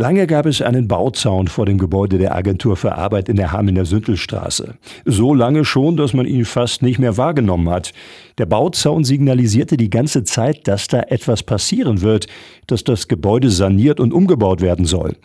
Lange gab es einen Bauzaun vor dem Gebäude der Agentur für Arbeit in der Hamelner Süntelstraße. So lange schon, dass man ihn fast nicht mehr wahrgenommen hat. Der Bauzaun signalisierte die ganze Zeit, dass da etwas passieren wird, dass das Gebäude saniert und umgebaut werden soll.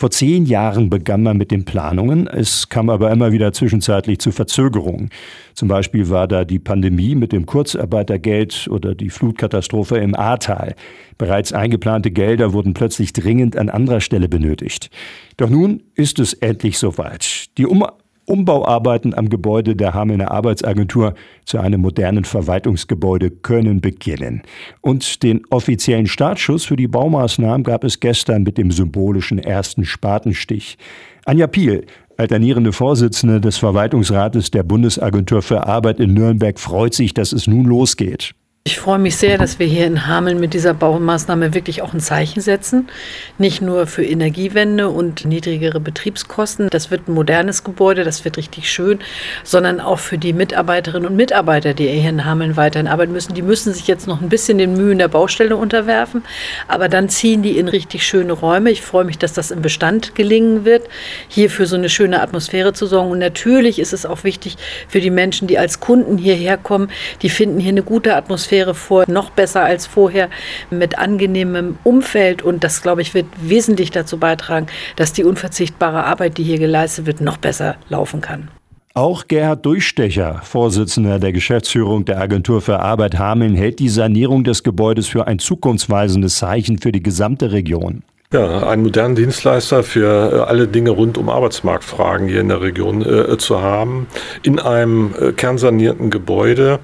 Vor zehn Jahren begann man mit den Planungen. Es kam aber immer wieder zwischenzeitlich zu Verzögerungen. Zum Beispiel war da die Pandemie mit dem Kurzarbeitergeld oder die Flutkatastrophe im Ahrtal. Bereits eingeplante Gelder wurden plötzlich dringend an anderer Stelle benötigt. Doch nun ist es endlich soweit. Die um Umbauarbeiten am Gebäude der Hamelner Arbeitsagentur zu einem modernen Verwaltungsgebäude können beginnen. Und den offiziellen Startschuss für die Baumaßnahmen gab es gestern mit dem symbolischen ersten Spatenstich. Anja Piel, alternierende Vorsitzende des Verwaltungsrates der Bundesagentur für Arbeit in Nürnberg, freut sich, dass es nun losgeht. Ich freue mich sehr, dass wir hier in Hameln mit dieser Baumaßnahme wirklich auch ein Zeichen setzen. Nicht nur für Energiewende und niedrigere Betriebskosten. Das wird ein modernes Gebäude, das wird richtig schön, sondern auch für die Mitarbeiterinnen und Mitarbeiter, die hier in Hameln weiterhin arbeiten müssen. Die müssen sich jetzt noch ein bisschen den Mühen der Baustelle unterwerfen, aber dann ziehen die in richtig schöne Räume. Ich freue mich, dass das im Bestand gelingen wird, hier für so eine schöne Atmosphäre zu sorgen. Und natürlich ist es auch wichtig für die Menschen, die als Kunden hierher kommen, die finden hier eine gute Atmosphäre Atmosphäre vor, noch besser als vorher, mit angenehmem Umfeld. Und das, glaube ich, wird wesentlich dazu beitragen, dass die unverzichtbare Arbeit, die hier geleistet wird, noch besser laufen kann. Auch Gerhard Durchstecher, Vorsitzender der Geschäftsführung der Agentur für Arbeit Hameln, hält die Sanierung des Gebäudes für ein zukunftsweisendes Zeichen für die gesamte Region. Ja, einen modernen Dienstleister für äh, alle Dinge rund um Arbeitsmarktfragen hier in der Region äh, zu haben, in einem äh, kernsanierten Gebäude,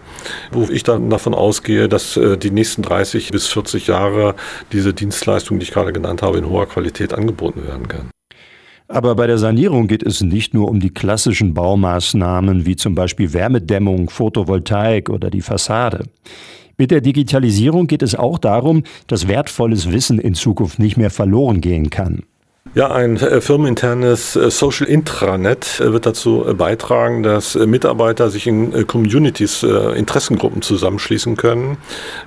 wo ich dann davon ausgehe, dass äh, die nächsten 30 bis 40 Jahre diese Dienstleistung, die ich gerade genannt habe, in hoher Qualität angeboten werden kann. Aber bei der Sanierung geht es nicht nur um die klassischen Baumaßnahmen wie zum Beispiel Wärmedämmung, Photovoltaik oder die Fassade. Mit der Digitalisierung geht es auch darum, dass wertvolles Wissen in Zukunft nicht mehr verloren gehen kann. Ja, ein äh, firmeninternes äh, Social Intranet äh, wird dazu beitragen, dass Mitarbeiter sich in Communities, Interessengruppen zusammenschließen können,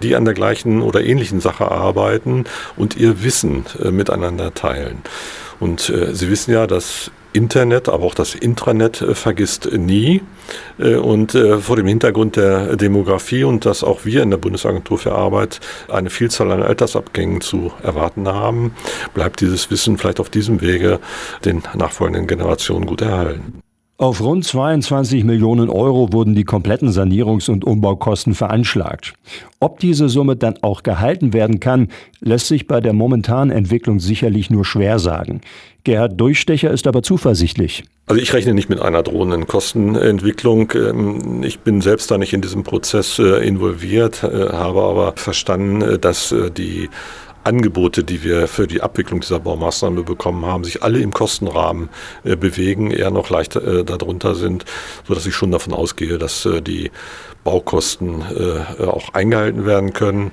die an der gleichen oder ähnlichen Sache arbeiten und ihr Wissen miteinander teilen. Und äh, Sie wissen ja, das Internet, aber auch das Intranet äh, vergisst nie. Äh, und äh, vor dem Hintergrund der Demografie und dass auch wir in der Bundesagentur für Arbeit eine Vielzahl an Altersabgängen zu erwarten haben, bleibt dieses Wissen vielleicht auf diesem Wege den nachfolgenden Generationen gut erhalten. Auf rund 22 Millionen Euro wurden die kompletten Sanierungs- und Umbaukosten veranschlagt. Ob diese Summe dann auch gehalten werden kann, lässt sich bei der momentanen Entwicklung sicherlich nur schwer sagen. Gerhard Durchstecher ist aber zuversichtlich. Also ich rechne nicht mit einer drohenden Kostenentwicklung. Ähm, ich bin selbst da nicht in diesem Prozess äh, involviert, äh, habe aber verstanden, äh, dass die Angebote, die wir für die Abwicklung dieser Baumaßnahme bekommen haben, sich alle im Kostenrahmen äh, bewegen, eher noch leicht äh, darunter sind, sodass ich schon davon ausgehe, dass äh, die Baukosten äh, auch eingehalten werden können.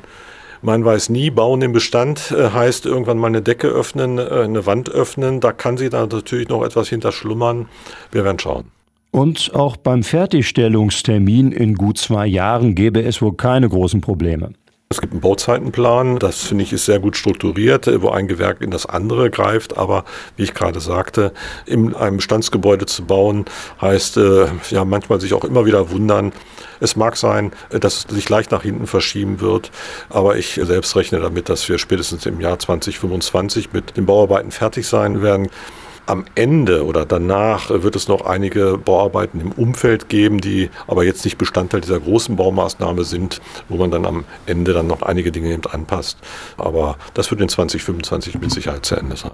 Man weiß nie, bauen im Bestand äh, heißt irgendwann mal eine Decke öffnen, äh, eine Wand öffnen. Da kann sich da natürlich noch etwas hinterschlummern. Wir werden schauen. Und auch beim Fertigstellungstermin in gut zwei Jahren gäbe es wohl keine großen Probleme. Es gibt einen Bauzeitenplan, das finde ich ist sehr gut strukturiert, wo ein Gewerk in das andere greift. Aber wie ich gerade sagte, in einem Bestandsgebäude zu bauen, heißt äh, ja manchmal sich auch immer wieder wundern. Es mag sein, dass es sich leicht nach hinten verschieben wird, aber ich selbst rechne damit, dass wir spätestens im Jahr 2025 mit den Bauarbeiten fertig sein werden. Am Ende oder danach wird es noch einige Bauarbeiten im Umfeld geben, die aber jetzt nicht Bestandteil dieser großen Baumaßnahme sind, wo man dann am Ende dann noch einige Dinge eben anpasst. Aber das wird in 2025 mit Sicherheit zu Ende sein.